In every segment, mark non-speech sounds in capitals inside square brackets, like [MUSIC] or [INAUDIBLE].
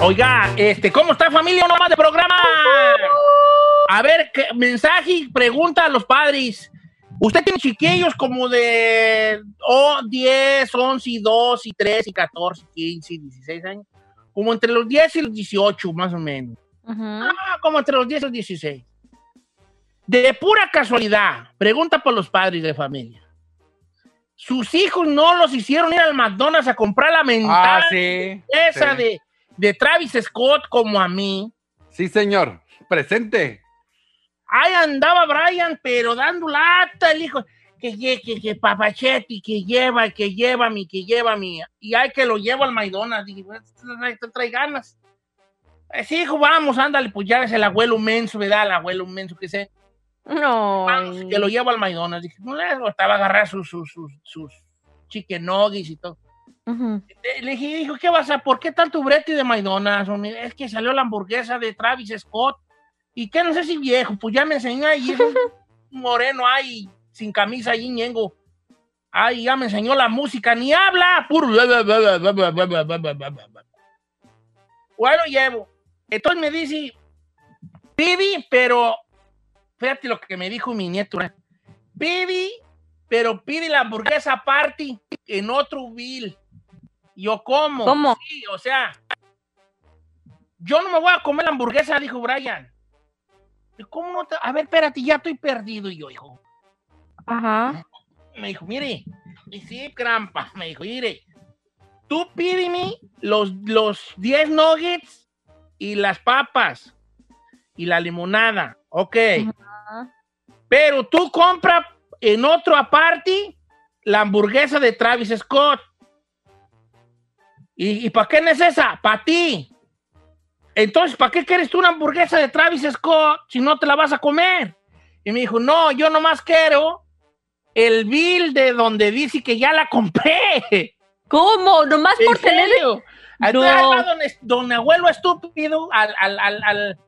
Oiga, este, ¿cómo está familia? Uno más de programa. A ver, ¿qué mensaje, pregunta a los padres. Usted tiene chiquillos como de oh, 10, 11, y 2, y 3, y 14, 15, y 16 años. Como entre los 10 y los 18, más o menos. Ah, como entre los 10 y los 16. De pura casualidad, pregunta por los padres de familia. Sus hijos no los hicieron ir al McDonald's a comprar la mentada Ah, sí. esa sí. de, de Travis Scott como a mí. Sí, señor. Presente. Ahí andaba Brian, pero dando lata el hijo. Que, lle- que, que papachetti, que lleva, que lleva mi, que lleva mi. Y hay que lo llevo al McDonald's. Dije, "Pues, trae, trae ganas. Sí, hijo, vamos, ándale, pues ya es el abuelo menso, ¿verdad? El abuelo menso que sé. No. Que lo llevo al McDonald's. Dije, no le estaba a agarrar sus, sus, sus, sus chicken nuggets y todo. Eh, Le dije, dijo, ¿qué vas a? ¿Por qué tanto brete de McDonald's? Es que salió la hamburguesa de Travis Scott. ¿Y qué? No sé si viejo, pues ya me enseñó ahí, es un moreno ahí, sin camisa ahí, ñengo. Ay, ya me enseñó la música, ni habla, puro. Bueno, llevo. Entonces me dice, Pibi, pero, fíjate lo que me dijo mi nieto. Pibi, pero pide la hamburguesa aparte en otro bill. Yo como. ¿Cómo? Sí, o sea, yo no me voy a comer la hamburguesa, dijo Brian. ¿Y ¿Cómo no te- A ver, espérate, ya estoy perdido. Y yo, hijo, Ajá. me dijo, mire, y sí, crampa, [LAUGHS] me dijo, mire, tú pídeme los, los 10 nuggets y las papas y la limonada, ok. Ajá. Pero tú compra en otro aparte la hamburguesa de Travis Scott. ¿Y, y para qué no es esa? Para ti. Entonces, ¿para qué quieres tú una hamburguesa de Travis Scott si no te la vas a comer? Y me dijo, no, yo nomás quiero el bill de donde dice que ya la compré. ¿Cómo? Nomás ¿En por tener. serio? Entonces, No. ahí va don, don abuelo estúpido al, al, al-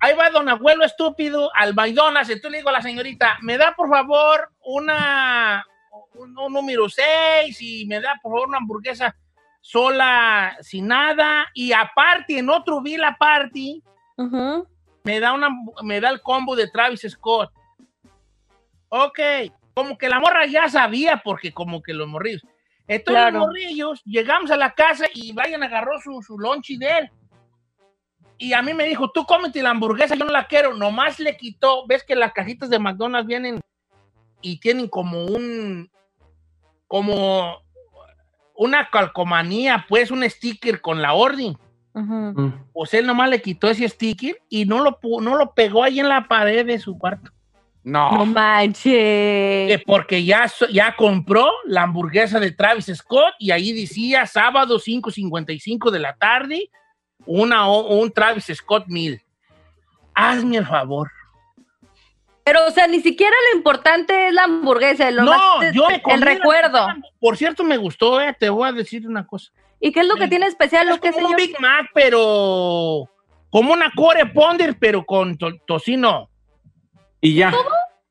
Ahí va don abuelo estúpido al McDonald's. Entonces le digo a la señorita, me da por favor una... Un, un número 6 y me da por favor una hamburguesa sola, sin nada. Y aparte, en otro bill aparte, Ujú. me da, una, me da el combo de Travis Scott. Ok, como que la morra ya sabía, porque como que los morrillos. Entonces Claro. los morrillos, llegamos a la casa y Brian agarró su, su lonche de él. Y a mí me dijo, tú cómete la hamburguesa, yo no la quiero. Nomás le quitó, ves que las cajitas de McDonald's vienen y tienen como un, como una calcomanía, pues un sticker con la orden Ujú. pues él nomás le quitó ese sticker y no lo, no lo pegó ahí en la pared de su cuarto. No. No manches. Que porque ya, ya compró la hamburguesa de Travis Scott y ahí decía sábado 5.55 de la tarde, una, o- un Travis Scott Meal. Hazme el favor. Pero, o sea, ni siquiera lo importante es la hamburguesa. Lo no, más es yo me el recuerdo. Por cierto, me gustó, eh, te voy a decir una cosa. ¿Y qué es lo que tiene especial? Lo Es que como un? Big Mac, pero como una core ponder, pero con to- tocino. Y ya.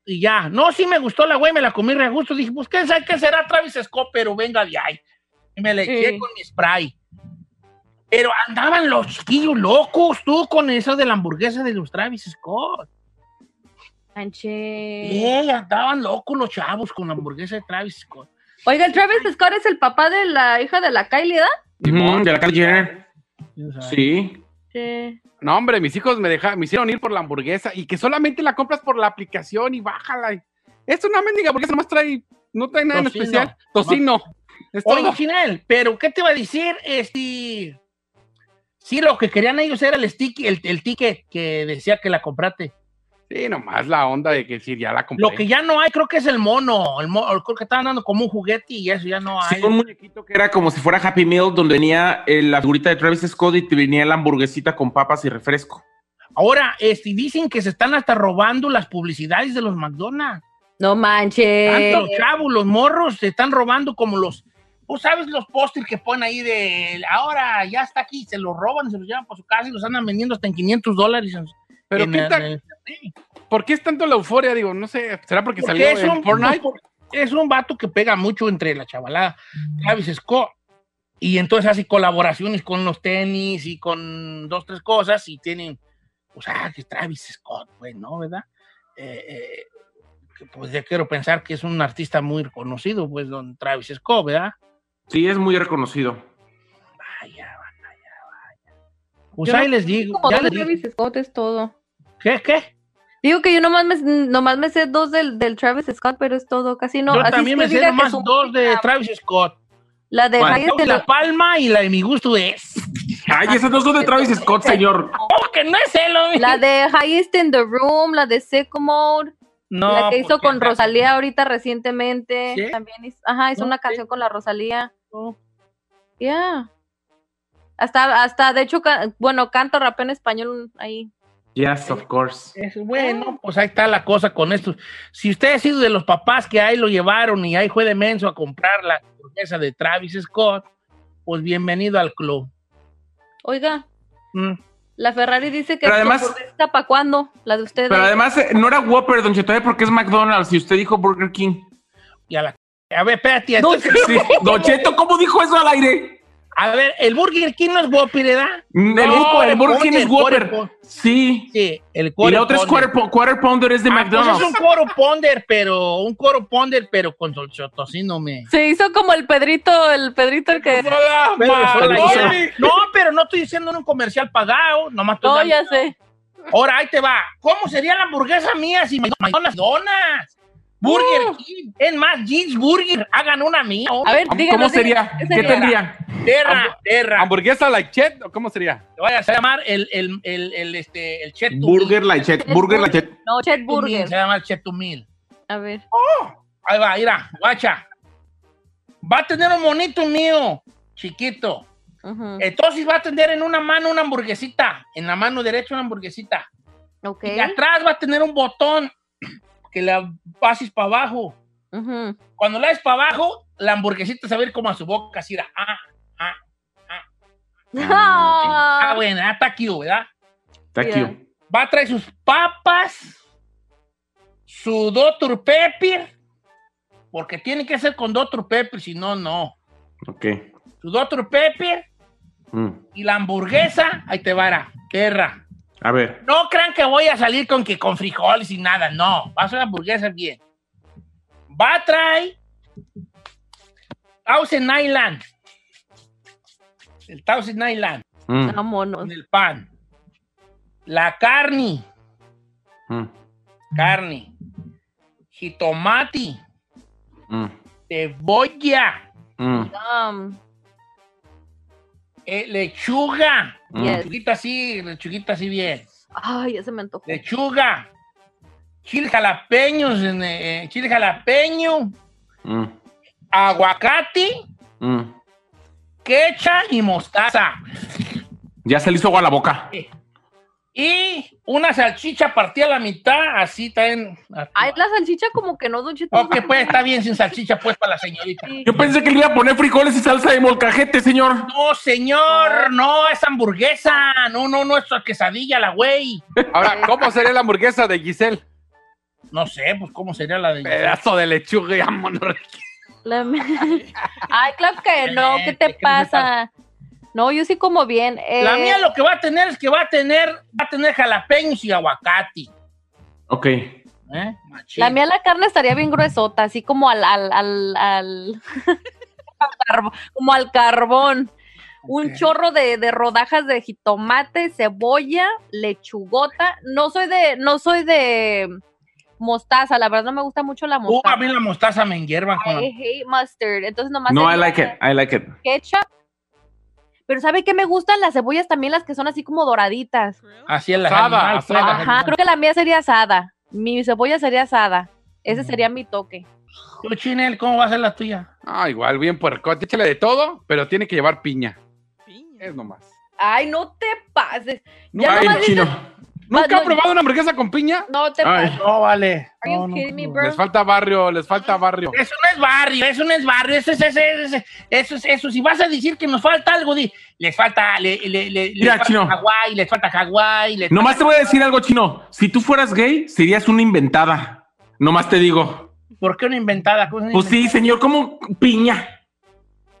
Y ya, no, sí me gustó la güey, me la comí re a gusto. Dije, pues, ¿qué, sabe qué será Travis Scott? Pero venga de ahí. Y me la eché Sí. con mi spray. Pero andaban los chiquillos locos, tú, con eso de la hamburguesa de los Travis Scott. Manches. Sí, andaban locos los chavos con la hamburguesa de Travis Scott. Oiga, el Travis Scott es el papá de la hija de la Kylie, ¿da? Ujú, de la calle Jenner. ¿Quién sabe? Sí. Sí. No, hombre, mis hijos me, deja, me hicieron ir por la hamburguesa y que solamente la compras por la aplicación y bájala. Es una mendiga porque nomás trae, no trae nada en especial. Tocino. Es Oye. Chinel, pero ¿qué te iba a decir? Este... Sí, lo que querían ellos era el, stick, el, el ticket que decía que la compraste. Sí, nomás la onda de que sí, ya la compré. Lo que ya no hay, creo que es el mono. El mo- creo que estaban dando como un juguete y eso ya no hay. Sí, un muñequito que era como si fuera Happy Meal, donde venía eh, la figurita de Travis Scott y te venía la hamburguesita con papas y refresco. Ahora, este, dicen que se están hasta robando las publicidades de los McDonald's. No manches. Tanto los chavos, los morros, se están robando como los. ¿Tú sabes los pósters que ponen ahí de ahora ya está aquí? Se los roban, se los llevan para su casa y los andan vendiendo hasta en 500 dólares Pero en ¿Por qué es tanto la euforia? Digo, no sé, ¿será porque, Porque salió es en un, Fortnite? es un vato que pega mucho entre la chavalada, Travis Scott. Y entonces hace colaboraciones con los tenis y con dos, tres cosas y tienen, pues, ah, que Travis Scott, pues, ¿no? ¿Verdad? Eh, eh, pues ya quiero pensar que es un artista muy reconocido, pues, don Travis Scott, ¿verdad? Sí, es muy reconocido. Vaya, vaya, vaya. Pues Yo ahí no- les digo, Como ya dos les de digo. Travis Scott es todo. ¿Qué, qué? Digo que yo nomás me, nomás me sé dos del, del Travis Scott, pero es todo. Casi no. Yo así también es me que sé diga que nomás dos de Travis Scott. La de. Highest in La Palma y la de Mi Gusto es. Ay, esas dos son de Travis Scott, señor. ¿Cómo que no es él, hombre? La de Highest in the Room, la de Seco Mode, No, la que hizo con Rosalía ahorita recientemente. ¿Sí? También hizo, ajá, hizo No, una sí. canción con la Rosalía. No. Yeah. Hasta, hasta, de hecho, ca- bueno, canto, rapeo en español ahí. Yes, of course. Es bueno, pues ahí está la cosa con esto. Si usted ha sido de los papás que ahí lo llevaron y ahí fue de menso a comprar la hamburguesa de Travis Scott, pues bienvenido al club. Oiga, Mm. la Ferrari dice que Pero además- está para cuándo, la de ustedes. Pero además, eh, no era Whopper, Don Cheto, ¿eh? porque es McDonald's y usted dijo Burger King. Y a la... A ver, espérate. No, Sí. Don Cheto, ¿cómo dijo eso al aire? a ver, el Burger King no es Whopper, ¿verdad? Mm, El, No, el Burger King es Quarter Whopper. Pounder. Sí. Sí, el Y la otra es Pounder. Quarter, quarter Pounder, es de Ah, pues McDonald's. es un coro ponder, pero un coro ponder, pero con tocino me. Se hizo como el Pedrito, el Pedrito el que... Hizo. No, pero no estoy diciendo en un comercial pagado, nomás estoy No, dando- ya sé. Ahora, ahí te va. ¿Cómo sería la hamburguesa mía si me donas donas? Burger Uh. King. Es más, Jeans Burger. Hagan una mía. A ver, ¿Cómo díganos. sería? díganos, ¿Qué sería? tendría? Terra, terra. ¿Hamburguesa like Chet o cómo sería? Te voy a llamar el, el, el, el, este, el Chet Burger Meal. Lachet. Burger. No, Chet Chet to Meal, Burger. Se llama el Chet to Meal. A ver. Ahí va, mira, guacha. Va a tener un monito mío, chiquito. Entonces va a tener en una mano una hamburguesita. En la mano derecha una hamburguesita. Ok. Y atrás va a tener un botón que la pases para abajo. Cuando la haces para abajo, la hamburguesita se va a ir como a su boca, así, era, ah, ah, ah, Ah, bueno, ah, está cute, ¿verdad? Thank Yeah. you. Va a traer sus papas, su Dr. Pepper, porque tiene que ser con Dr. Pepper, si no, no. Ok. Su Dr. Pepper Mm. y la hamburguesa, ahí te va, era, perra. A ver. No crean que voy a salir con que con frijoles y nada, no. Va a ser hamburguesa bien. Va a traer Thousand Island. El Thousand Island Mm. vámonos. con el pan. La carne, Mm. carne. Jitomate, Mm. cebolla, Mm. Um, eh, lechuga. Yes. Lechuguita así, lechuguita así bien. ay, ya se me antojó. Lechuga. Chile jalapeños, eh, eh, chile jalapeño. Mm. aguacate, Mm. quecha y mostaza. Ya se le hizo agua a la boca. Y una salchicha partida a la mitad, así también. Ay, la salchicha como que no, Don Cheto. Ok, pues está bien sin salchicha, pues, para la señorita. Sí. Yo pensé que le iba a poner frijoles y salsa de molcajete, señor. No, señor, no, es hamburguesa. No, no, no, es quesadilla, la güey. Ahora, ¿cómo sería la hamburguesa de Giselle? No sé, pues, ¿cómo sería la de. Pedazo de lechuga y [LAUGHS] Ay, claro que no, ¿qué te ¿qué pasa? No, yo sí como bien. eh, La mía lo que va a tener es que va a tener, va a tener jalapeños y aguacate. Ok. ¿eh? La mía la carne estaría bien gruesota, así como al, al, al, al- [LAUGHS] como al carbón. Un chorro de, de rodajas de jitomate, cebolla, lechugota. No soy de, no soy de mostaza, la verdad no me gusta mucho la Uh, a mostaza. mí la mostaza me enhierva I hate mustard. Entonces nomás No, I like it. I like it. ketchup. Pero ¿sabe qué me gustan las cebollas también las que son así como doraditas? Así es la Asada, Ajá, creo que la mía sería asada. Mi cebolla sería asada. Ese Mm. sería mi toque. Tú, Chinel, ¿cómo va a ser la tuya? Ah, igual, bien puercote. Échale de todo, pero tiene que llevar piña. Es nomás. Ay, no te pases. No, Ya Ay, nomás chino. ¿Nunca no, han probado una hamburguesa con piña? No te Ay. No, vale. Are you No, no, kidding me, no. bro? Les falta barrio, les falta barrio. Eso no es barrio, eso no es barrio, eso es, eso es, eso es, eso es- eso. Si vas a decir que nos falta algo, di, les falta, le, le, le- les Mira, falta chino. Hawái, les falta Hawái, les Nomás te falta- voy a decir algo, chino. Si tú fueras gay, serías una inventada. Nomás te digo. ¿Por qué una inventada? ¿Cómo es una Pues sí, señor, como piña.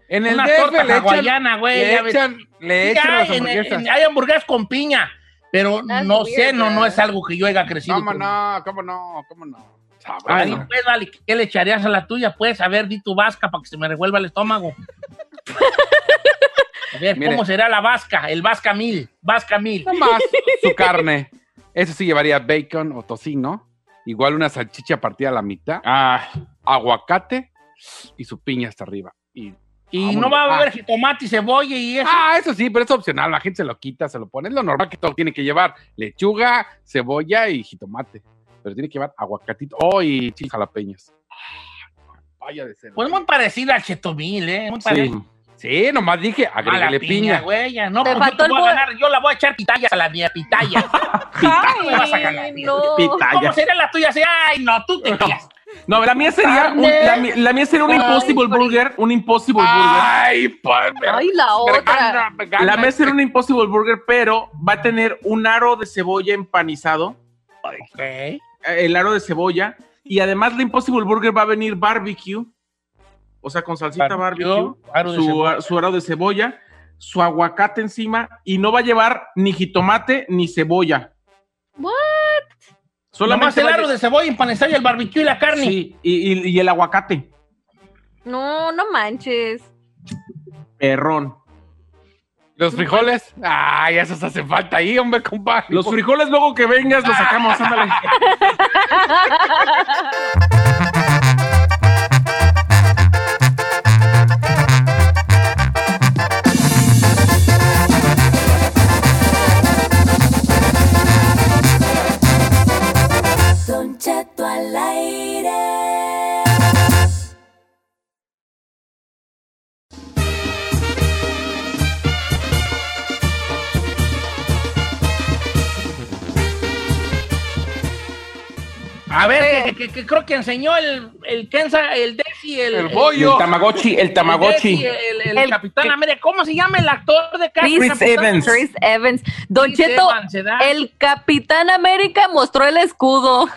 En el Una DF torta le echan, hawaiana, güey, le echan, le echan hay, las en- hamburguesas. en- hay hamburguesas con piña, pero That's no weird, sé, no, no es algo que yo haya crecido. ¿Cómo con- no? ¿Cómo no? ¿Cómo no? Ahí, no. pues, vale, ¿qué le echarías a la tuya? Pues, a ver, di tu vasca para que se me revuelva el estómago. [LAUGHS] A ver, Mire. ¿cómo será la vasca? El vasca mil, vasca mil. Nomás su carne. Eso sí llevaría bacon o tocino. Igual una salchicha partida a la mitad. Ah, Aguacate y su piña hasta arriba. Y, Y Vámonos. no va a Ah. haber jitomate y cebolla y eso. Ah, eso sí, pero es opcional. La gente se lo quita, se lo pone. Es lo normal que todo tiene que llevar. Lechuga, cebolla y jitomate. Pero tiene que llevar aguacatito. Oh, y chiles jalapeños. Ah, Vaya de ser. Pues muy parecido al chetomil, ¿eh? Muy sí. parecido Sí, nomás dije, agrégale piña, piña. güey. ya. No, Te pues yo voy a ganar. Yo la voy a echar pitayas a la mía, [LAUGHS] pitaya. me vas a ganar, Ay, no. Pitaya. ¿Cómo sería la tuya? Así, Ay, no, tú te quedas. No, la mía sería un, la, la mía sería un Ay, Impossible por- Burger. Un Impossible Burger. Ay, pues. Ay, la otra. gana, me gana. La mía sería un Impossible Burger, pero va a tener un aro de cebolla empanizado. Ok. eh, El aro de cebolla. Y además la Impossible Burger va a venir barbecue. O sea, con salsita Barbecue, barbecue. aro su, aro de cebolla. Su aguacate encima. Y no va a llevar ni jitomate ni cebolla. What? Nomás el aro de cebolla empanizada y el barbecue y la carne. Sí, y, y- y el aguacate. No, no manches. Perrón. Los frijoles. Ay, esos hacen falta ahí, hombre, compadre. Los frijoles luego que vengas los sacamos, ándale. [LAUGHS] Don Cheto al aire. A ver, que, que- que creo que enseñó el, el Kenza, el Desi, el, El bollo. El Tamagotchi, el Tamagotchi. El, el El- Capitán América. ¿Cómo se llama el actor de Capitán Chris, Capitán? Evans. Chris Evans. Don Chris Cheto, el Capitán América mostró el escudo.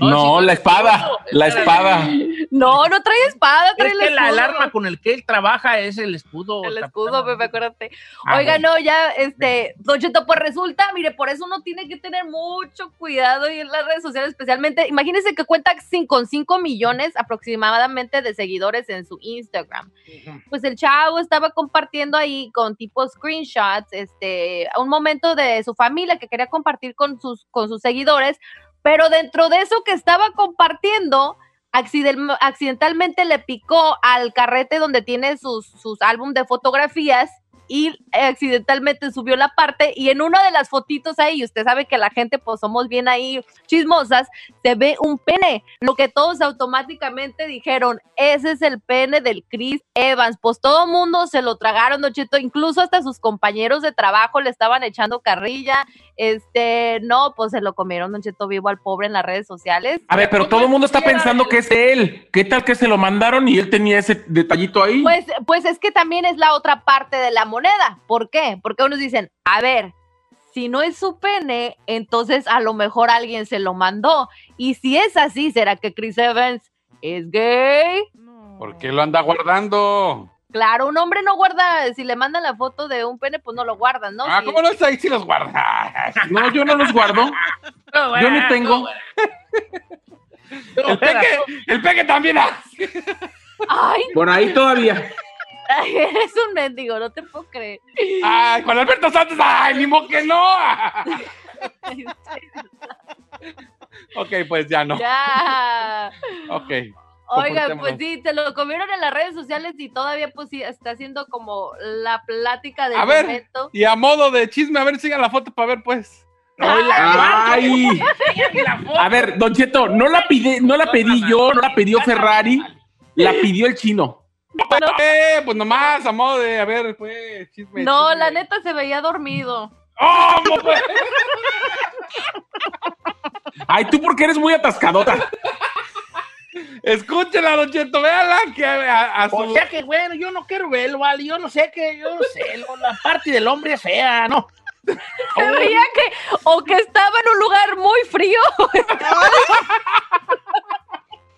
No, la espada, la espada. No, no trae espada, trae Es el que escudo. la, el arma con el que él trabaja es el escudo. El escudo, América. acuérdate. Ah, Oiga, no, ya, este, Don Cheto, pues resulta, mire, por eso uno tiene que tener mucho cuidado y en las redes sociales, especialmente, imagínense que cuenta cin- con 5 millones aproximadamente de seguidores en su Instagram. Pues el chavo estaba compartiendo ahí con tipo screenshots, este, un momento de su familia que quería compartir con sus, con sus seguidores, pero dentro de eso que estaba compartiendo, accidentalmente le picó al carrete donde tiene sus, sus álbum de fotografías y accidentalmente subió la parte y en una de las fotitos ahí, usted sabe que la gente pues somos bien ahí chismosas, se ve un pene, lo que todos automáticamente dijeron, ese es el pene del Chris Evans, pues todo mundo se lo tragaron, Don Cheto, incluso hasta sus compañeros de trabajo le estaban echando carrilla, este, no, pues se lo comieron Don Cheto vivo al pobre en las redes sociales. A ver, pero todo el mundo está pensando que es de él. ¿Qué tal que se lo mandaron y él tenía ese detallito ahí? Pues, pues es que también es la otra parte de la moneda. ¿Por qué? Porque unos dicen, a ver, si no es su pene, entonces a lo mejor alguien se lo mandó. Y si es así, ¿será que Chris Evans es gay? ¿Por qué lo anda guardando? Claro, un hombre no guarda, si le mandan la foto de un pene, pues no lo guardan, ¿no? ah, Si- ¿cómo no está ahí si los guarda? [LAUGHS] No, yo no los guardo. No, Yo ni tengo. no, bueno. No, [LAUGHS] El peque, el peque también. Ay, Por ahí todavía. [LAUGHS] eres un mendigo, no te puedo creer. Ay, Juan Alberto Santos, ay, ni modo que no. [LAUGHS] ok, pues ya no. ya. Ok. Oigan, pues sí, se lo comieron en las redes sociales y todavía pues sí, está haciendo como la plática del A ver. momento. Y a modo de chisme, a ver, siga la foto para ver, pues. Ay. A ver, Don Cheto, no la pide, no la pedí yo, no la pidió Ferrari, la pidió el chino. [LAUGHS] Bueno, Eh, pues nomás, a modo de, a ver, pues, chisme. no, chisme. la neta se veía dormido. ¿Cómo, pues? Ay, tú porque eres muy atascadota. Escúchenla, Don Cheto, véala que a, a su... O sea que, bueno, yo no quiero verlo, vale. Yo no sé que, yo no sé, lo- la parte del hombre es fea, ¿no? Se veía que o que estaba en un lugar muy frío. [LAUGHS]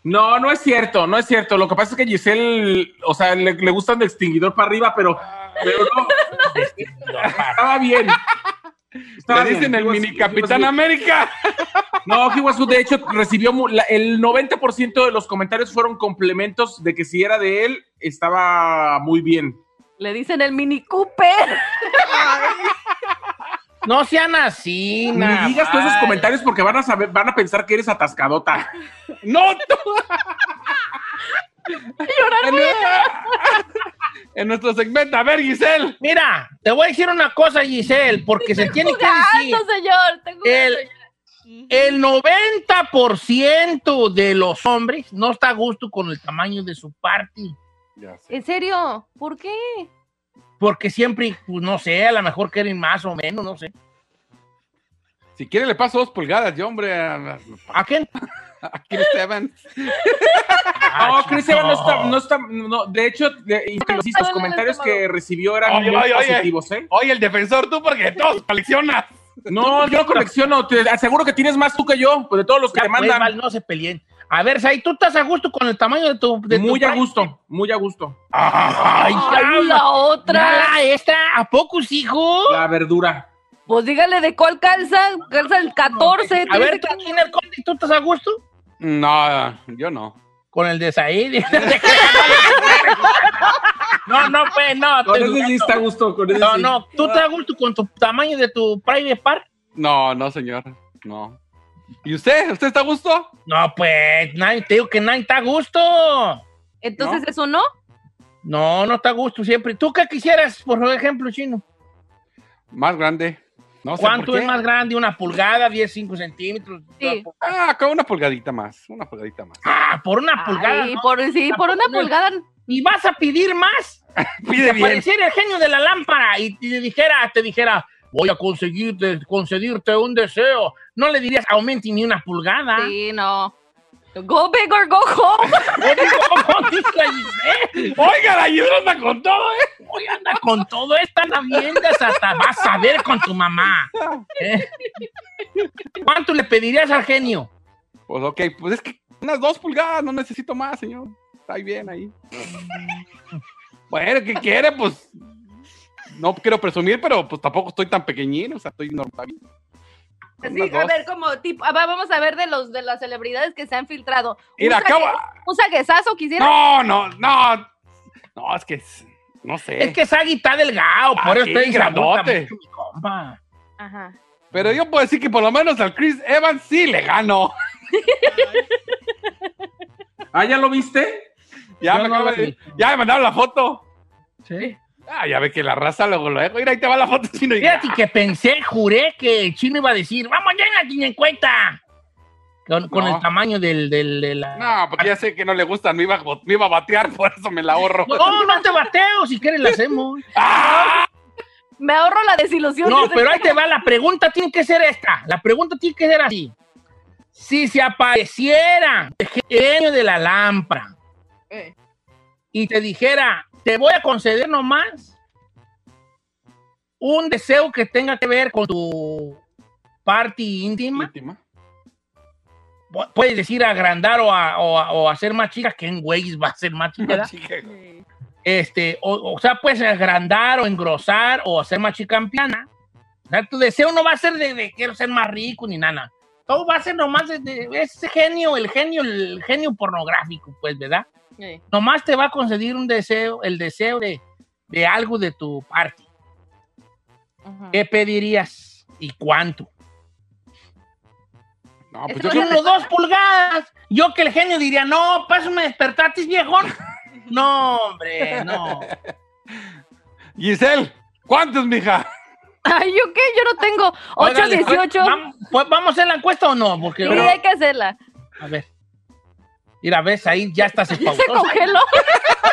No, no es cierto, no es cierto. Lo que pasa es que Giselle, o sea, le, le gustan de extinguidor para arriba, pero, pero no. Estaba bien. Estaba Le dicen bien. el was- mini Capitán. América. No, good. De hecho, recibió la- el 90% de los comentarios fueron complementos de que si era de él, estaba muy bien. Le dicen el Mini Cooper. No sean así, Ni nada digas todos esos comentarios porque van a saber, van a pensar que eres atascadota. No, tú. en, en nuestro segmento, a ver, Giselle. Mira, te voy a decir una cosa, Giselle, porque se tiene que decir. Señor. Tengo El- El 90% de los hombres no está a gusto con el tamaño de su party. Ya sé. ¿En serio? ¿Por qué? Porque siempre, pues, no sé, a lo mejor quieren más o menos, no sé. Si quiere le paso dos pulgadas, yo, hombre, a, ¿A quién? [LAUGHS] a Chris Evans. [LAUGHS] No, Chris Evans no está, no está, no, de hecho, de- los, los comentarios que recibió eran Oye, muy oye, oye. positivos, ¿eh? Oye, el defensor tú, porque todos coleccionas. No, yo no colecciono, te aseguro que tienes más tú que yo, pues de todos los que Ya, te pues, mandan. No se peleen. A ver, Sai, ¿tú estás a gusto con el tamaño de tu... De tu muy a gusto, muy a gusto. Ay, Ay, la otra. Esta, ¿a poco, hijo? La verdura. Pues dígale de cuál calza. Calza el 14. A ver, tiene tú, ¿tú estás a gusto? No, yo no. Con el de Said. [LAUGHS] no, no, pues, no. Con te- ese sí está a gusto, con ese No, sí. no, ¿tú estás a gusto con tu tamaño de tu private park? No, no, señor. No. ¿Y usted? ¿Usted está a gusto? No, pues, nadie, te digo que nadie está a gusto. Entonces, ¿No? ¿eso no? No, no está a gusto siempre. ¿Tú qué quisieras, por ejemplo, chino? Más grande. No sé ¿Cuánto es más grande? ¿Una pulgada? ¿10, 5 centímetros? Sí. Ah, con una pulgadita más. Una pulgadita más. Ah, por una pulgada. Ay, ¿no? por, sí, por una pulgada. ¿Y vas a pedir más? [LAUGHS] Pide Si bien. apareciera el genio de la lámpara y te dijera, te dijera, voy a conseguirte, concederte un deseo, no le dirías, aumente ni una pulgada. Sí, no. Go big or go home. [LAUGHS] Oiga, la Giselle anda con todo, ¿eh? Hoy anda con todo esta naviendas hasta vas a ver con tu mamá. ¿eh? ¿Cuánto le pedirías al genio? Pues ok, pues es que unas dos pulgadas, no necesito más, señor. Está bien ahí. bueno, ¿qué quiere? Pues no quiero presumir, pero pues tampoco estoy tan pequeñín, o sea, estoy normal. Sí, a ver, como tipo, ah, va, vamos a ver de los de las celebridades que se han filtrado. Mira, ¿Un acabo- ¿Un saquezazo quisiera? No, no, no. No, es que no sé. Es que Sagui está delgado, Ah, por eso sí, está grandote. Ajá. Pero yo puedo decir que por lo menos al Chris Evans sí le gano. [LAUGHS] Ah, ¿ya lo viste? Ya, Yo me, no de- ya me mandaron la foto. Sí. Ah, ya ve que la raza luego lo dejo. Mira, ahí te va la foto chino. y- Fíjate que pensé, juré que el chino iba a decir, vamos ya en en cuenta. Con, con No. el tamaño del, del, de la... No, porque ya sé que no le gustan, me iba, me iba a batear, [LAUGHS] por eso me la ahorro. No, no te bateo, si quieres la hacemos. [LAUGHS] ¡Ah! Me ahorro la desilusión. No, pero ahí te va, la pregunta tiene que ser esta. La pregunta tiene que ser así. Si se apareciera el genio de la lámpara Eh. y te dijera, te voy a conceder nomás un deseo que tenga que ver con tu party íntima, Íntima. pu- puedes decir agrandar o, a- o a- o hacer más chica, que en güeyes va a ser más chica, ¿verdad? Chica. este, o, o sea, puedes agrandar o engrosar o hacer más chicampiana. O sea, tu deseo no va a ser de, de quiero ser más rico ni nada. Todo va a ser nomás de, de ese genio, el genio, el genio pornográfico, pues, ¿verdad? Nomás te va a conceder un deseo, el deseo de, de algo de tu party. Ajá. ¿Qué pedirías y cuánto? No, pues yo Uno, dos pulgadas. Yo que el genio diría, no, pásame despertatis, viejón. [LAUGHS] No, hombre, no. [LAUGHS] Giselle, ¿cuántos, mija? Ay, ¿yo qué? Yo no tengo 8, Órale, 18. ¿Vamos, pues, ¿Vamos a hacer la encuesta o no? Porque, Sí, hay que hacerla. a ver. Mira, ves, ahí ya estás [LAUGHS] Se espautosa. congeló.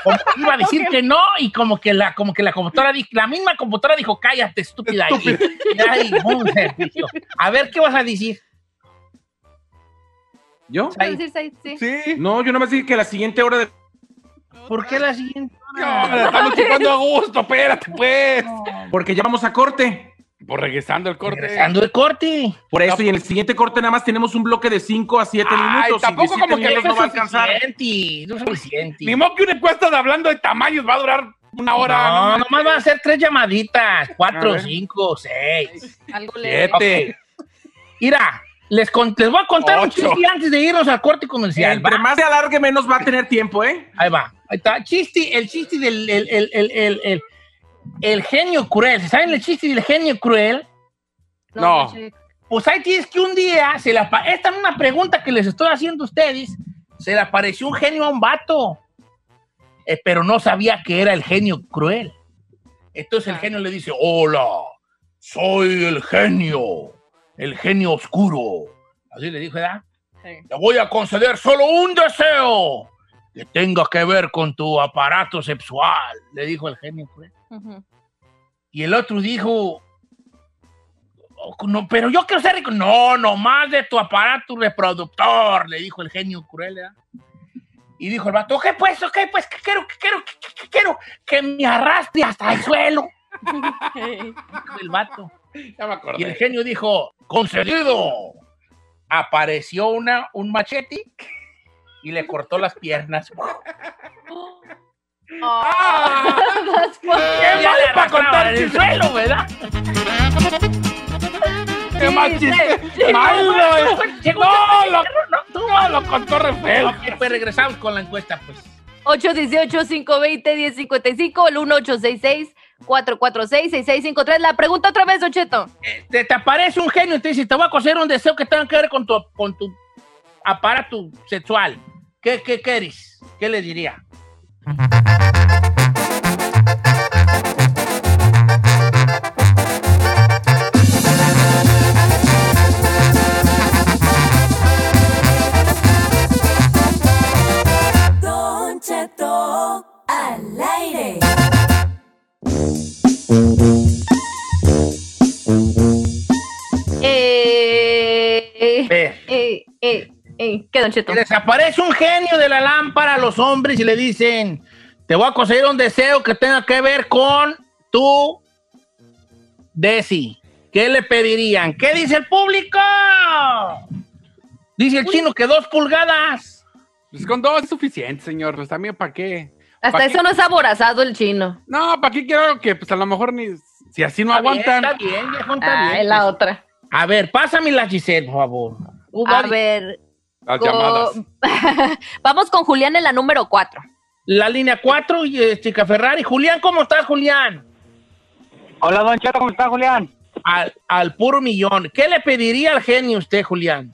Como que iba a decir que no y como que la, como que la computadora dijo, la misma computadora dijo, cállate, estúpida. Y, y ahí, boom, se puso. a ver, ¿qué vas a decir? ¿Yo? Decir seis, sí. Sí. No, yo no me dije que la siguiente hora de. ¿Por qué la siguiente? No, la estamos chupando a gusto, espérate, pues. Porque ya vamos a corte. Por regresando el corte. Regresando de corte. Por eso, y en el siguiente corte nada más tenemos un bloque de 5 a 7 Ay, minutos. tampoco como que No va a es alcanzar. suficiente, no es suficiente. Ni modo que una encuesta de hablando de tamaños va a durar una hora. No, no nomás van a ser tres llamaditas, cuatro, cinco, seis, Algo le. siete. Mira, les, con- les voy a contar un chiste antes de irnos al corte comercial. Entre más se alargue, menos va a tener tiempo, ¿eh? Ahí va. Ahí está. Chiste, el chiste del el, el, el, el, genio cruel. ¿Saben el chiste del genio cruel? No. Pues ahí tienes que un día, se esta es una pregunta que les estoy haciendo a ustedes, se le apareció un genio a un vato, eh, pero no sabía que era el genio cruel. Entonces el genio le dice, hola, soy el genio, el genio oscuro. Así le dijo, ¿verdad? Sí. Te voy a conceder solo un deseo que tenga que ver con tu aparato sexual, le dijo el genio cruel. Y el otro dijo, "Oh, no, pero yo quiero ser rico. No, nomás de tu aparato reproductor, le dijo el genio cruel. Y dijo el vato, ¿qué pues? ¿Qué pues? ¿Qué quiero? ¿Qué quiero? ¿Qué, qué- qué quiero? Que me arrastre hasta el suelo. Dijo el vato. Ya me Y el genio dijo, concedido. Apareció una, un machete y le cortó las piernas. [LAUGHS] Ah, las cosas. ¡Qué le para contar el suelo, verdad? ¡Qué mal chiste! ¡Malo! No, lo, no, tú no, lo contó re feo. Ok, pues regresamos con la encuesta, pues. 818-520-1055, el 1866-446-6653. La pregunta otra vez, Don Cheto. Te, te aparece un genio y te dice, te voy a coser un deseo que tenga que ver con tu, con tu aparato sexual. ¿Qué, qué quieres? ¿Qué le diría? Don Cheto al aire. Eh, Ve. eh, eh, eh, ¿Qué, Don Cheto? Les aparece un genio de la lámpara a los hombres y le dicen, te voy a conseguir un deseo que tenga que ver con tu Desi. ¿Qué le pedirían? ¿Qué dice el público? Dice el chino que dos pulgadas. Pues con dos es suficiente, señor. Pues también, ¿para qué? Hasta ¿Pa' eso qué? no es aborazado el chino. No, ¿para qué quiero que pues a lo mejor ni... Si así no Está bien, aguantan. Está bien, viejo, está Ah, bien. es la otra. A ver, pásame la Giselle, por favor. A ver. Las go- llamadas. [LAUGHS] Vamos con Julián en la número 4. La línea 4, y, eh, Chica Ferrari. Julián, ¿cómo estás, Julián? Hola, Don Cheto, ¿cómo está, Julián? Al, al puro millón. ¿Qué le pediría al genio usted, Julián?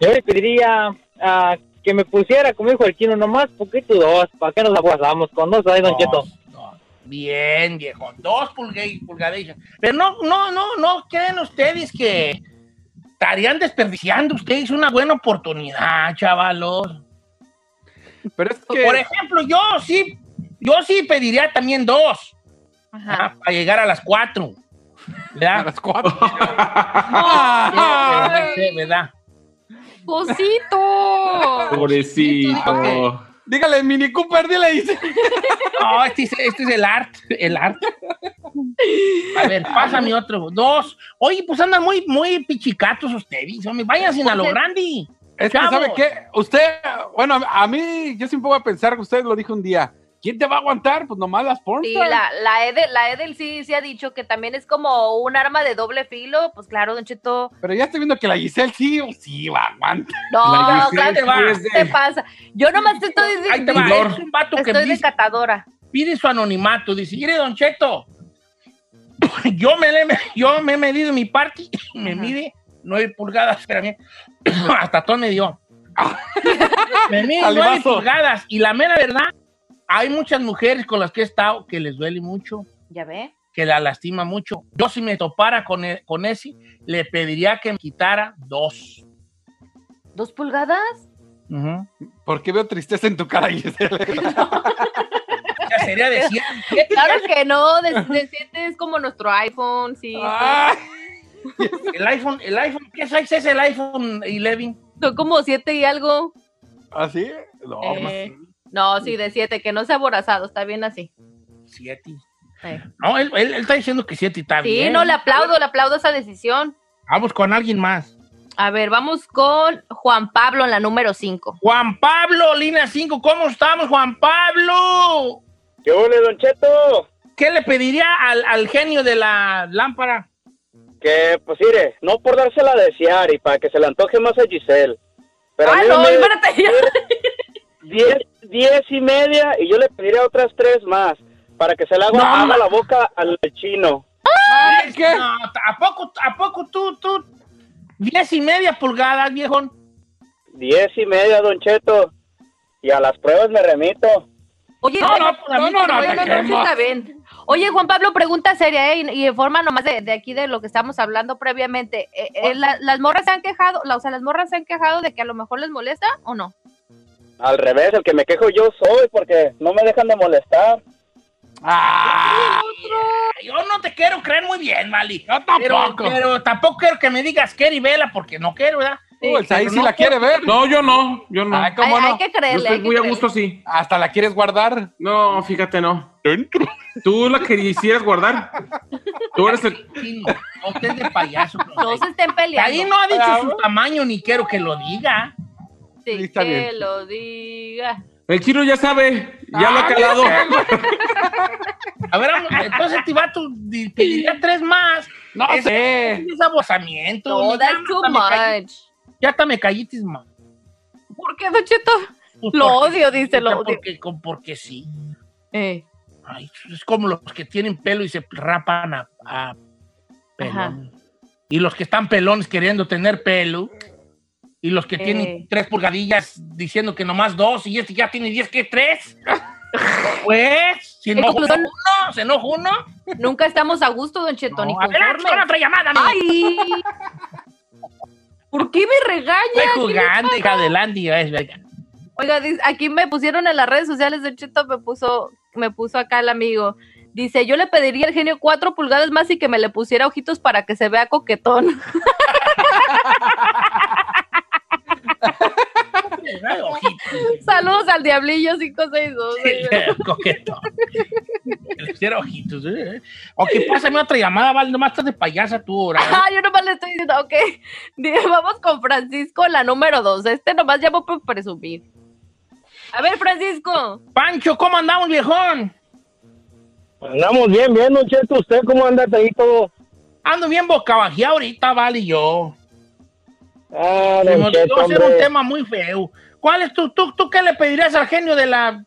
Yo le pediría ah, que me pusiera, como dijo el chino, nomás poquito dos, ¿para qué nos aguasamos? Con dos ahí, Don Cheto. Dos. Bien, viejo. Dos pulgadas. pulgadas. Pero no, no, no, no creen ustedes que estarían desperdiciando ustedes una buena oportunidad, chavalos. Pero es que... Por ejemplo, yo sí, yo sí pediría también dos. ah, para llegar a las cuatro. A ¿Verdad? las cuatro. [LAUGHS] Sí, ¿verdad? ¡Cosito! Pobrecito. Dígale, Mini Cooper, dile. dice. [LAUGHS] No, este es, este es el art, el art. A ver, pásame otro. Dos. Oye, pues andan muy, muy pichicatos ustedes. hombre. Váyanse a lo es- grande. Es que. ¿sabe qué? Usted, bueno, a mí, yo siempre voy a pensar que usted lo dijo un día. ¿Quién te va a aguantar? Pues nomás las porn. Sí, la, la, Edel, la Edel sí, sí ha dicho que también es como un arma de doble filo. Pues claro, Don Cheto. Pero ya estoy viendo que la Giselle sí, sí va a aguantar. No, no, claro, te va. es ¿qué te pasa? Yo nomás te estoy Ahí te va. diciendo. Es un vato que Estoy de dice, catadora. pide su anonimato. Dice, mire, Don Cheto, [COUGHS] yo me, le- yo me he medido mi party y me Ajá. mide nueve pulgadas. [COUGHS] Hasta todo me dio. [COUGHS] me mide nueve pulgadas. Y la mera verdad, hay muchas mujeres con las que he estado que les duele mucho. ¿Ya ve? que la lastima mucho. Yo si me topara con, e- con ese, le pediría que me quitara dos. ¿Dos pulgadas? Ujú. ¿Por qué veo tristeza en tu cara? Ya [LAUGHS] sería de 7. Claro que no, de, de 7 es como nuestro iPhone, sí. El iPhone, el iPhone, ¿qué size es el iPhone 11? Son como 7 y algo. ¿Así? No, Eh, no, sí, de 7, que no sea aborazado, está bien así. 7. Eh. No, él, él- él está diciendo que 7 está Sí, bien. no, le aplaudo, le aplaudo esa decisión. Vamos con alguien más. A ver, vamos con Juan Pablo en la número 5. Juan Pablo, línea 5, ¿cómo estamos, Juan Pablo? ¿Qué ole, Don Cheto? ¿Qué le pediría al, al genio de la lámpara? Que, pues, mire, no por dársela a desear y para que se le antoje más a Giselle. Pero a Ah, mí no, me- espérate. ya. Diez, y media y yo le pediría otras tres más para que se le haga, No, la boca al chino. No, ¿A poco, ¿A poco tú, tú? Diez y media pulgadas, viejo. Diez y media, Don Cheto. Y a las pruebas me remito. Oye, No, no, oye, no, no, no, oye, te no, sí queremos. está bien. Oye, Juan Pablo, pregunta seria, ¿eh? Y, y en forma nomás de, de aquí de lo que estamos hablando previamente. Eh, eh, la- ¿Las morras se han quejado, la- o sea, las morras se han quejado de que a lo mejor les molesta o no? Al revés, el que me quejo yo soy porque no me dejan de molestar. Ah, Yo no te quiero creer muy bien, Mali. yo Pero, tampoco. pero tampoco quiero que me digas Kerry Vela porque no quiero, ¿verdad? Uh, el Saí pero sí no la quiere ver. No, yo no, yo no. Ay, ¿cómo hay, no? hay que Yo creerle. estoy que muy a gusto, sí. Hasta la quieres guardar. No, fíjate, no. Dentro. Tú la quisieras guardar. Tú eres el... Sí, No, no estés de payaso. No se estén peleando. Ahí no ha dicho su tamaño ni quiero que lo diga. Que bien. lo diga. El chino ya sabe, ya lo ha Ah, calado. [LAUGHS] A ver, entonces Tibato di- pediría tres más. No sé. Es abosamiento. No, Ya that's hasta too much. Ya hasta me callitis, ma. ¿Por qué, Don Cheto? Pues Lo porque- odio, dice, lo odio. Porque, porque sí. Eh, Ay, es como los que tienen pelo y se rapan a, a pelón. Y los que están pelones queriendo tener pelo. Y los que Eh. tienen tres pulgadillas diciendo que nomás dos y este ya tiene diez, ¿qué tres? [LAUGHS] pues, si conclusión- uno, se enoja uno. nunca estamos a gusto, Don No, a ver, con otra llamada, mi. ¡Ay! ¿Por qué me regaña? Estoy jugando, hija adelante. y es, verga. Oiga, aquí me pusieron en las redes sociales, Don Cheto me puso, me puso acá el amigo. Dice, yo le pediría al genio cuatro pulgadas más y que me le pusiera ojitos para que se vea coquetón. [LAUGHS] [LAUGHS] Saludos al Diablillo 562. Coqueto. Le pusiera ojitos. ¿eh? Ok, pásame otra llamada, Val. Nomás estás de payasa tú, ahora. ¿eh? Ah, yo nomás le estoy diciendo, ok. Vamos con Francisco, la número dos. Este nomás llamo por presumir. A ver, Francisco. Pancho, ¿cómo andamos, viejón? Andamos bien, bien, Don Cheto. ¿Usted cómo anda ahí todo? Ando bien boca bajía ahorita, Val y yo. Ah, Se me olvidó hacer un tema muy feo. ¿Cuál es tu, tú, tú qué le pedirías al genio de la...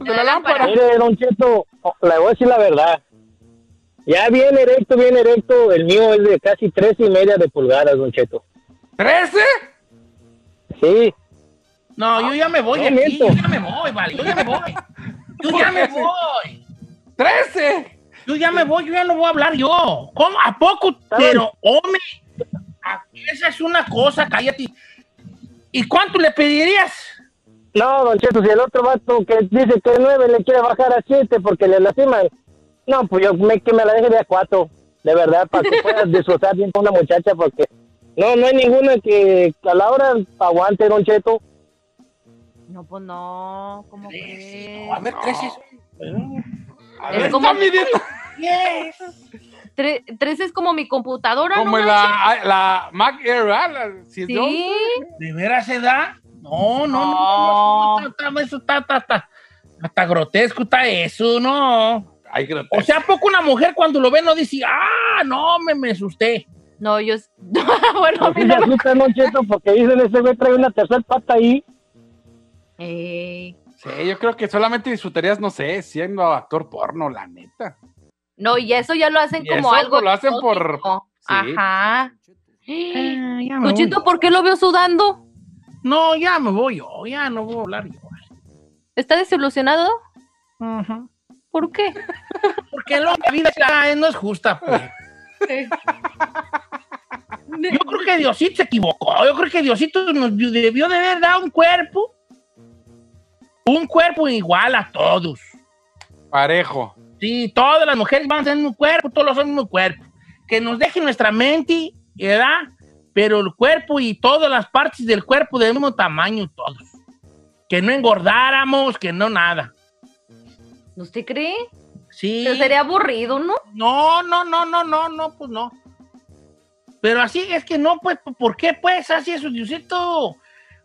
De la lámpara. Mire, Don Cheto, le voy a decir la verdad. Ya bien erecto, bien erecto. El mío es de casi tres y media de pulgadas, Don Cheto. ¿Trece? Sí. No, yo ya me voy No, de aquí, miento. yo ya me voy, vale, yo ya me voy. Yo ya me voy. ¡Trece! Yo ya me voy, yo ya no voy a hablar yo. ¿Cómo? ¿A poco? Pero, hombre, esa es una cosa, cállate. ¿Y cuánto le pedirías? No, Don Cheto, si el otro vato que dice que nueve le quiere bajar a siete porque le lastima. No, pues yo me, que me la deje de a cuatro. De verdad, para que puedas [LAUGHS] disfrutar bien con una muchacha porque... No, no hay ninguna que a la hora aguante, Don Cheto. No, pues no. ¿Cómo crees? A ver, tres es... A ver, está midiendo. Yes. Tre- tres es como mi computadora, Como ¿no? la, la Mac Air, ¿verdad? La- si Sí. yo- ¿De veras se da? No, no, no, No. no, eso está, eso está, está, está- hasta grotesco está eso, no. Ay, grotesco. O sea, ¿a poco una mujer cuando lo ve no dice, ah, no, me, me asusté? No, yo. [LAUGHS] bueno, no se me- asusta, Don Cheto, porque dicen ese güey trae una tercera pata ahí. Ey. Sí, yo creo que solamente disfrutarías, no sé, siendo actor porno, la neta. No, y eso ya lo hacen Y como eso algo. lo hacen por- sí. Ajá. Ah, ya me Luchito, voy. ¿por qué lo veo sudando? No, ya me voy yo, ya no voy a hablar yo. ¿Está desilusionado? Ujú. ¿Por qué? Porque lo- la vida no es justa, pues. Yo creo que Diosito se equivocó. Yo creo que Diosito nos debió de haber dado un cuerpo. Un cuerpo igual a todos. Parejo. Sí, todas las mujeres van a tener un cuerpo, todos los hombres un cuerpo. Que nos deje nuestra mente, ¿verdad? Pero el cuerpo y todas las partes del cuerpo del mismo tamaño, todos. Que no engordáramos, que no nada. ¿Usted cree? Sí. Pero sería aburrido, ¿no? No, no, no, no, no, no, pues no. Pero así es que no, pues, ¿por qué pues así eso, Diosito?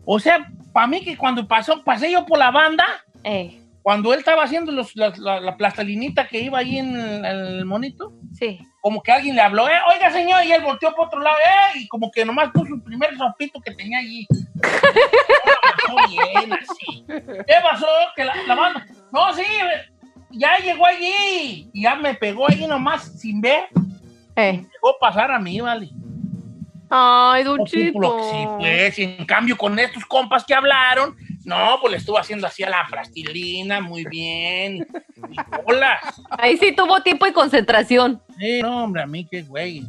O sea, para mí que cuando pasó, pasé yo por la banda, Eh, cuando él estaba haciendo los- la, la, la plastilinita que iba ahí en el, el monito, sí. como que alguien le habló, eh, oiga señor, y él volteó por otro lado, eh, y como que nomás puso el primer sopito que tenía allí. [LAUGHS] Bien, así. ¿Qué pasó? Que la, la no, sí, ya llegó allí, y ya me pegó ahí nomás sin ver, Eh. llegó a pasar a mí, vale. Ay, ejemplo, que sí, pues, y en cambio con estos compas que hablaron, no, pues le estuvo haciendo así a la plastilina, muy bien. Y bolas. Ahí sí tuvo tiempo y concentración. Sí, no, hombre, a mí qué güey.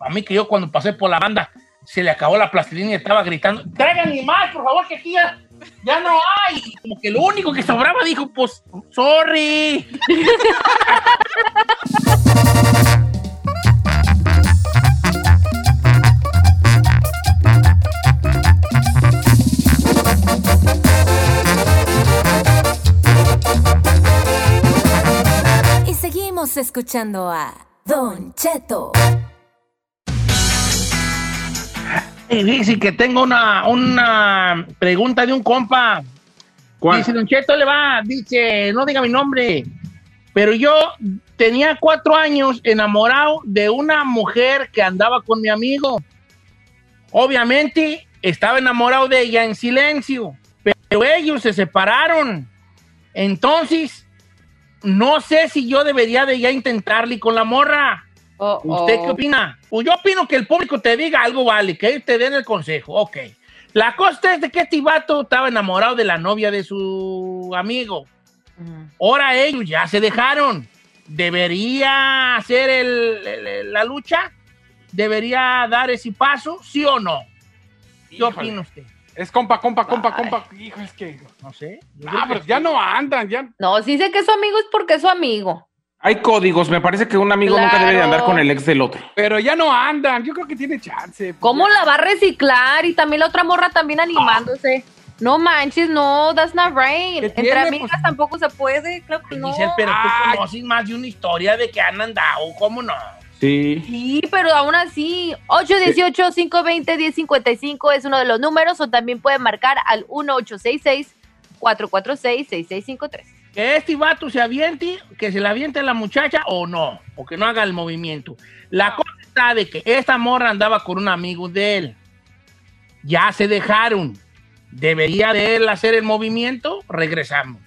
A mí que yo cuando pasé por la banda se le acabó la plastilina y estaba gritando, traigan ni más, por favor, que aquí ya, ya no hay. Como que lo único que sobraba dijo, pues, sorry. [LAUGHS] escuchando a Don Cheto. Y dice que tengo una, una pregunta de un compa. ¿Cuál? Dice, Don Cheto le va, dice, no diga mi nombre, pero yo tenía cuatro años enamorado de una mujer que andaba con mi amigo. Obviamente estaba enamorado de ella en silencio, pero ellos se separaron. Entonces, no sé si yo debería de ya intentarle con la morra. Oh, ¿Usted qué opina? Pues yo opino que el público te diga algo vale, que ellos te den el consejo. Ok. La cosa es de que este vato estaba enamorado de la novia de su amigo. Ahora ellos ya se dejaron. ¿Debería hacer el- el- el- la lucha? ¿Debería dar ese paso? ¿Sí o no? ¿Qué Híjole. opina usted? Es compa, compa, compa, Ay. compa. Hijo, es que. No sé. Ah, pero sí. ya no andan, ya. No, si dice que es su amigo es porque es su amigo. Hay códigos. Me parece que un amigo nunca debe de andar con el ex del otro. Pero ya no andan. Yo creo que tiene chance. ¿Cómo la va a reciclar? Y también la otra morra también animándose. No manches, no, that's not right. ¿Qué Entre tiene? amigas Pues- tampoco se puede, claro que no. Giselle, pero tú Ay. conoces más de una historia de que han andado, ¿cómo no? Sí. Sí, pero aún así, 818-520-1055 es uno de los números o también pueden marcar al 1866-446-6653. que este vato se aviente, que se le aviente a la muchacha o no, o que no haga el movimiento. La cosa está de que esta morra andaba con un amigo de él. Ya se dejaron. ¿Debería de él hacer el movimiento? Regresamos.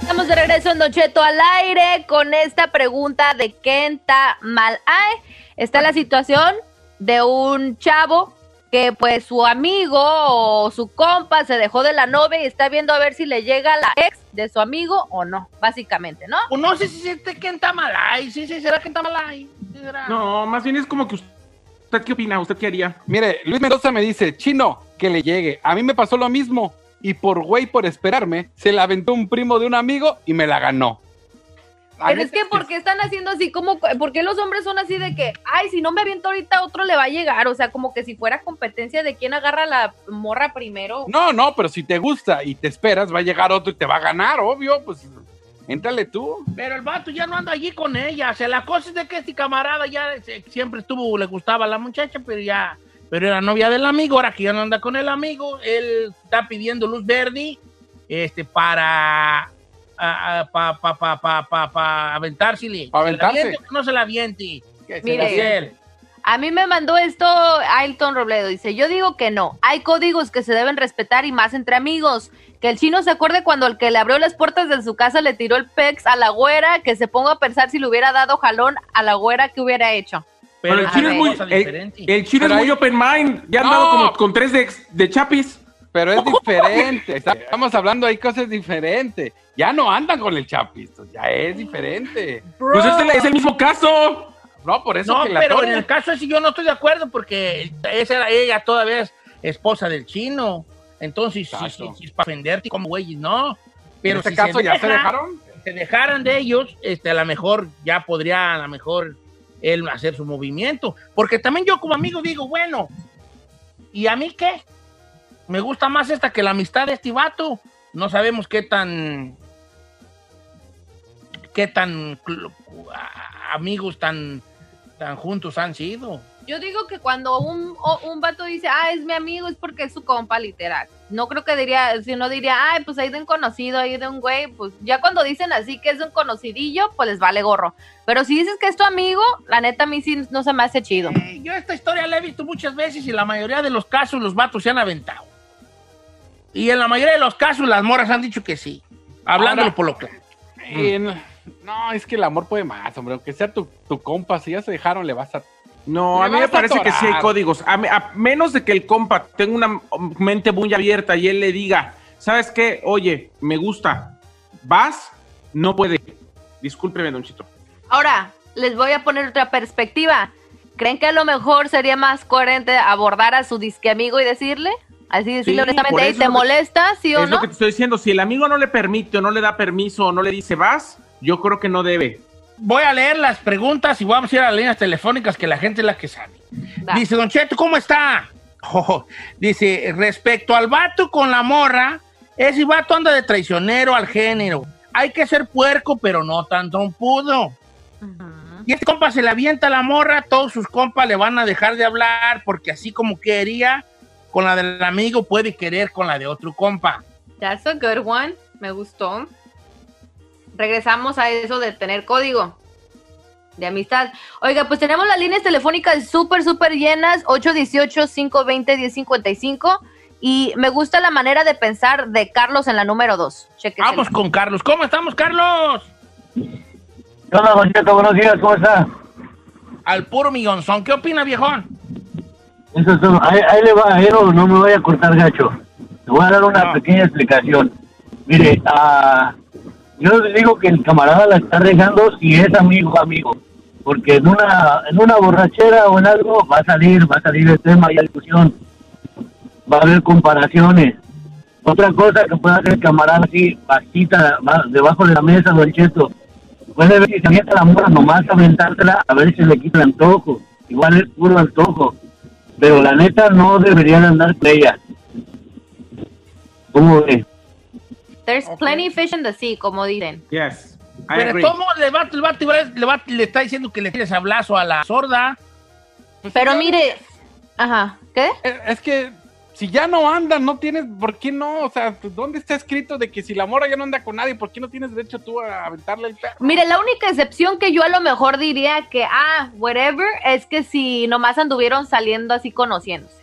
Estamos de regreso en Don Cheto al aire con esta pregunta de quién está mal. Ay, está la situación de un chavo que pues su amigo o su compa se dejó de la novia y está viendo a ver si le llega la ex de su amigo o no, básicamente, ¿no? Pues no sé si que está mal ahí. Sí, sí, será que está mal ahí. Sí, será. No, más bien es como que usted. ¿Usted qué opina? ¿Usted qué haría? Mire, Luis Mendoza me dice, chino, que le llegue. A mí me pasó lo mismo. Y por güey, por esperarme, se la aventó un primo de un amigo y me la ganó. Pero es que, ¿por qué están haciendo así? como ¿Por qué los hombres son así de que, ay, si no me aviento ahorita, otro le va a llegar? O sea, como que si fuera competencia de quién agarra la morra primero. No, no, pero si te gusta y te esperas, va a llegar otro y te va a ganar, obvio. Pues éntrale tú. Pero el vato ya no anda allí con ella. O sea, la cosa es de que este camarada ya se- siempre estuvo, le gustaba a la muchacha, pero ya, pero era novia del amigo. Ahora que ya no anda con el amigo, él está pidiendo luz verde este, para a- a- pa, pa, pa, pa, pa, pa aventársele. Pa ¿Se la aventarse. no se la aviente? Mire. A mí me mandó esto Ailton Robledo. Dice, yo digo que no. Hay códigos que se deben respetar y más entre amigos. Que el chino se acuerde cuando el que le abrió las puertas de su casa le tiró el pex a la güera, que se ponga a pensar si le hubiera dado jalón a la güera que hubiera hecho. Pero el chino es muy, el, diferente. el chino es muy open mind. Ya han No. dado como con tres de, de chapis. Pero es [LAUGHS] diferente. Estamos hablando hay cosas diferentes. Ya no andan con el chapis. Ya es diferente. Pues es el, es el mismo caso. No, por eso No, que la pero torre- en el caso ese yo no estoy de acuerdo porque esa era ella todavía es esposa del chino. Entonces, sí, sí, Exacto. sí, es para ofenderte como güeyes, no. en Pero este si caso ya se deja- dejaron. se dejaran de ellos, este, a lo mejor ya podría, a lo mejor, él hacer su movimiento. Porque también yo como amigo digo, bueno, ¿y a mí qué? Me gusta más esta que la amistad de este vato. No sabemos qué tan... qué tan amigos tan, tan juntos han sido. Yo digo que cuando un, un vato dice, ah, es mi amigo, es porque es su compa, literal. No creo que diría, si no diría, ay, pues hay de un conocido, hay de un güey, pues ya cuando dicen así que es un conocidillo, pues les vale gorro. Pero si dices que es tu amigo, la neta a mí sí no se me hace chido. Eh, yo esta historia la he visto muchas veces y la mayoría de los casos los vatos se han aventado. Y en la mayoría de los casos las moras han dicho que sí. Hablándolo Ahora- por lo claro. Eh, no, no, es que el amor puede más, hombre. Aunque sea tu, tu compa, si ya se dejaron, le vas a. No, Me a mí me parece que sí hay códigos. A menos de que el compa tenga una mente muy abierta y él le diga, ¿sabes qué? Oye, me gusta. ¿Vas? No puede. Discúlpeme, Don Chito. Ahora, les voy a poner otra perspectiva. ¿Creen que a lo mejor sería más coherente abordar a su disque amigo y decirle? Así decirle Sí, honestamente, por "Ey, eso ¿te es molesta? ¿Sí o es no? lo que te estoy diciendo. Si el amigo no le permite o no le da permiso o no le dice vas, yo creo que no debe. Voy a leer las preguntas y vamos a ir a las líneas telefónicas que la gente es la que sabe. Da. Dice, Don Cheto, ¿cómo está? Oh, dice, respecto al vato con la morra, ese vato anda de traicionero al género. Hay que ser puerco, pero no tan trompudo. Y este compa se le avienta a la morra, todos sus compas le van a dejar de hablar porque así como quería con la del amigo puede querer con la de otro compa. That's a good one. Me gustó. Regresamos a eso de tener código de amistad. Oiga, pues tenemos las líneas telefónicas súper, súper llenas. 818-520-1055. Y me gusta la manera de pensar de Carlos en la número 2. Vamos con Carlos. ¿Cómo estamos, Carlos? Hola, Don Cheto, buenos días, ¿cómo está? Al puro millonzón. ¿Qué opina, viejón? Eso es todo. Ahí, ahí le va, ahí no, me voy a cortar gacho. Le voy a dar una No. pequeña explicación. Mire, ah, yo le digo que el camarada la está regando si es amigo amigo. Porque en una, en una borrachera o en algo va a salir, va a salir el tema y la discusión. Va a haber comparaciones. Otra cosa que puede hacer el camarada así, bajita, debajo de la mesa, Don Cheto. Puede ver si se avienta la mora nomás aventársela a ver si le quita el antojo. Igual es puro antojo. Pero la neta no deberían andar con ella. ¿Cómo ve? There's plenty fish in the sea, como dicen. Yes. I Pero agree. ¿cómo le va, le, va, le, va- le está diciendo que le tires sablazo a la sorda? Pero mire, ajá, ¿qué? Es que si ya no andan, no tienes, ¿por qué no? O sea, ¿dónde está escrito de que si la mora ya no anda con nadie, ¿por qué no tienes derecho tú a aventarle el? Mire, la única excepción que yo a lo mejor diría que, ah, whatever, es que si nomás anduvieron saliendo así conociéndose.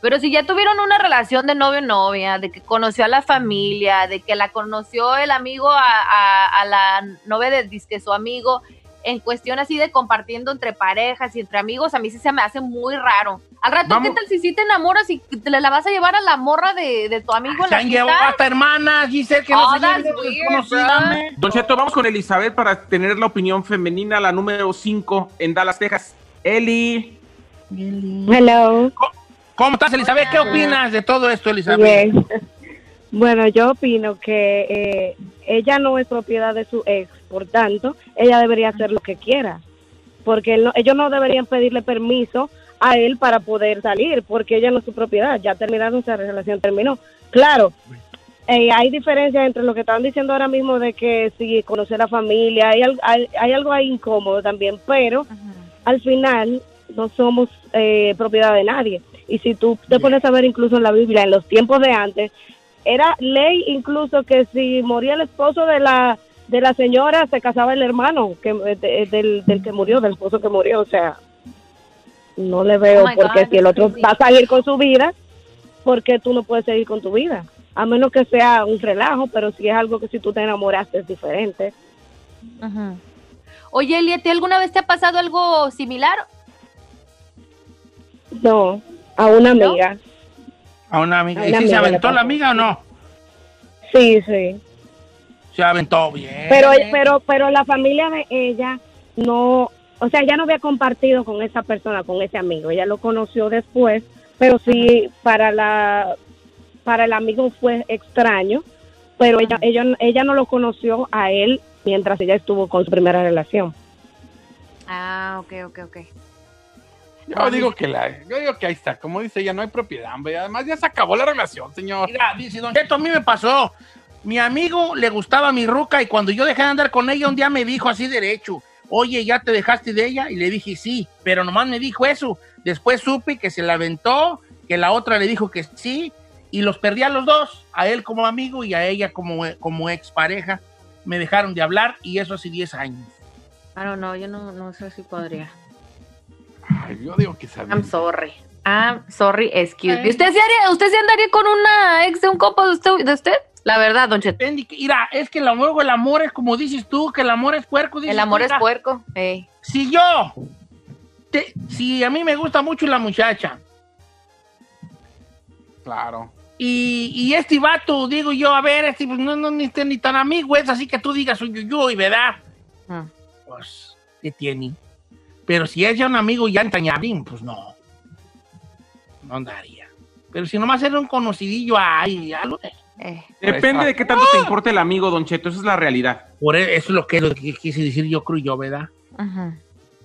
Pero si ya tuvieron una relación de novio-novia, de que conoció a la familia, de que la conoció el amigo a, a- a la novia de disque su amigo, en cuestión así de compartiendo entre parejas y entre amigos, a mí sí se me hace muy raro. Al rato, Vamos. ¿qué tal si sí te enamoras y te la vas a llevar a la morra de, de tu amigo Se la han llevado hasta hermanas, Giselle, que no Oh, se that's lleven weird. Don Cheto, vamos con Elizabeth para tener la opinión femenina, la número 5 en Dallas, Texas. Eli. Hello. ¿Cómo estás, Elizabeth? ¿Qué opinas de todo esto, Elizabeth? Bien. [LAUGHS] Bueno, yo opino que eh, ella no es propiedad de su ex, por tanto, ella debería hacer lo que quiera, porque él no- ellos no deberían pedirle permiso a él para poder salir, porque ella no es su propiedad, ya terminaron, esa relación terminó. Claro, eh, hay diferencias entre lo que estaban diciendo ahora mismo de que si conoce a la familia, hay, hay, hay algo ahí incómodo también, pero al final no somos eh, propiedad de nadie. Y si tú te pones a ver incluso en la Biblia, en los tiempos de antes, era ley incluso que si moría el esposo de la de la señora, se casaba el hermano que, de- del, del que murió, del esposo que murió. O sea, no le veo Oh porque God, si el otro crazy. va a seguir con su vida, ¿por qué tú no puedes seguir con tu vida? A menos que sea un relajo, pero si es algo que si tú te enamoraste es diferente. Ujú. Oye, Eli, ¿a ti alguna vez te ha pasado algo similar? No, a una ¿No? amiga. A una amiga. ¿Y si se aventó la amiga o no? Sí, sí. Se aventó bien. Pero, pero, pero la familia de ella no, o sea, ella no había compartido con esa persona, con ese amigo. Ella lo conoció después, pero sí para la, para el amigo fue extraño, pero ella, ella, ella no lo conoció a él mientras ella estuvo con su primera relación. Ah, ok, ok, ok. Yo digo que la, yo digo que ahí está, como dice ella, no hay propiedad, hombre. Además ya se acabó la relación, señor. Mira, dice Don Cheto, a mí me pasó. Mi amigo le gustaba mi ruca y cuando yo dejé de andar con ella, un día me dijo así derecho, oye, ¿ya te dejaste de ella? Y le dije, sí, pero nomás me dijo eso. Después supe que se la aventó, que la otra le dijo que sí, y los perdí a los dos, a él como amigo y a ella como, como expareja. Me dejaron de hablar y eso hace 10 años. I don't know, yo no, no sé si podría. Ay, yo digo que sabía. I'm sorry. I'm sorry, excuse me. ¿Usted se, haría, ¿Usted se andaría con una ex de un compa de usted? De usted? La verdad, Don Cheto. Mira, es que luego el amor es como dices tú, que el amor es puerco. dices El amor tú, es puerco. Ey. Si yo, te- si a mí me gusta mucho la muchacha Claro. y, y este vato, digo yo, a ver, este pues no, no ni, ni tan amigo es, así que tú digas un yuyuy, ¿verdad? Mm. Pues, ¿qué tiene? Pero si es ya un amigo ya entrañable, pues no. No andaría. Pero si nomás era un conocidillo, ay, algo de- Eh. Depende de qué tanto te importa el amigo, Don Cheto. Esa es la realidad. Por e- eso es lo que, lo que quise decir yo, creo yo, ¿verdad? Ujú.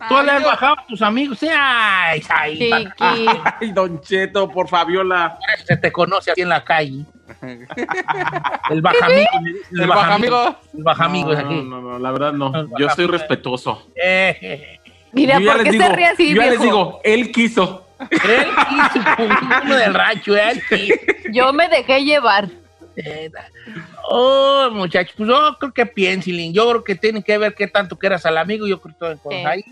Tú le has bajado a tus amigos, sí, ay, ay. [LAUGHS] Ay, Don Cheto, por Fabiola. se te conoce así en la calle. [LAUGHS] El bajamigo. dicen, El bajamigo. El bajamigo es No, aquí. no, no, la verdad no. El Yo soy respetuoso. Eh, eh, Mira, Yo ¿por qué digo- se ríe así, Yo ya les digo, él quiso. él quiso como uno del rancho, él quiso. Yo me dejé llevar. Oh, muchachos, pues yo creo que piensen, yo creo que tiene que ver qué tanto quieras al amigo, yo creo que todo ahí.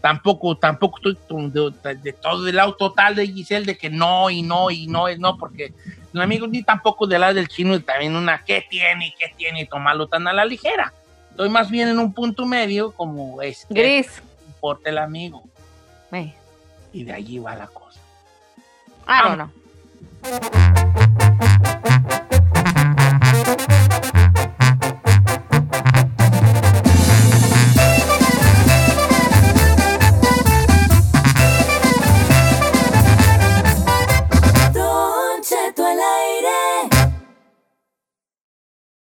Tampoco, tampoco estoy de, de todo el lado total de Giselle de que no y no y no es no, porque el amigo ni tampoco del lado del chino y también una qué tiene, qué tiene y tomarlo tan a la ligera. Estoy más bien en un punto medio como es que Gris. importa el amigo y de allí va la cosa. Don't know.